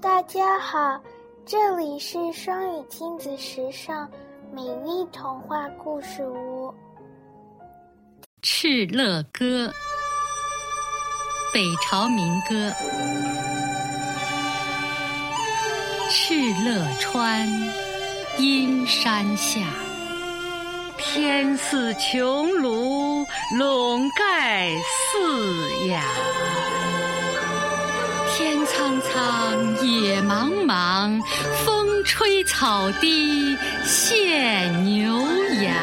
大家好，这里是双语亲子时尚美丽童话故事屋。《敕勒歌》，北朝民歌。敕勒川，阴山下，天似穹庐，笼盖四野。天苍苍，野茫茫，风吹草低见牛羊。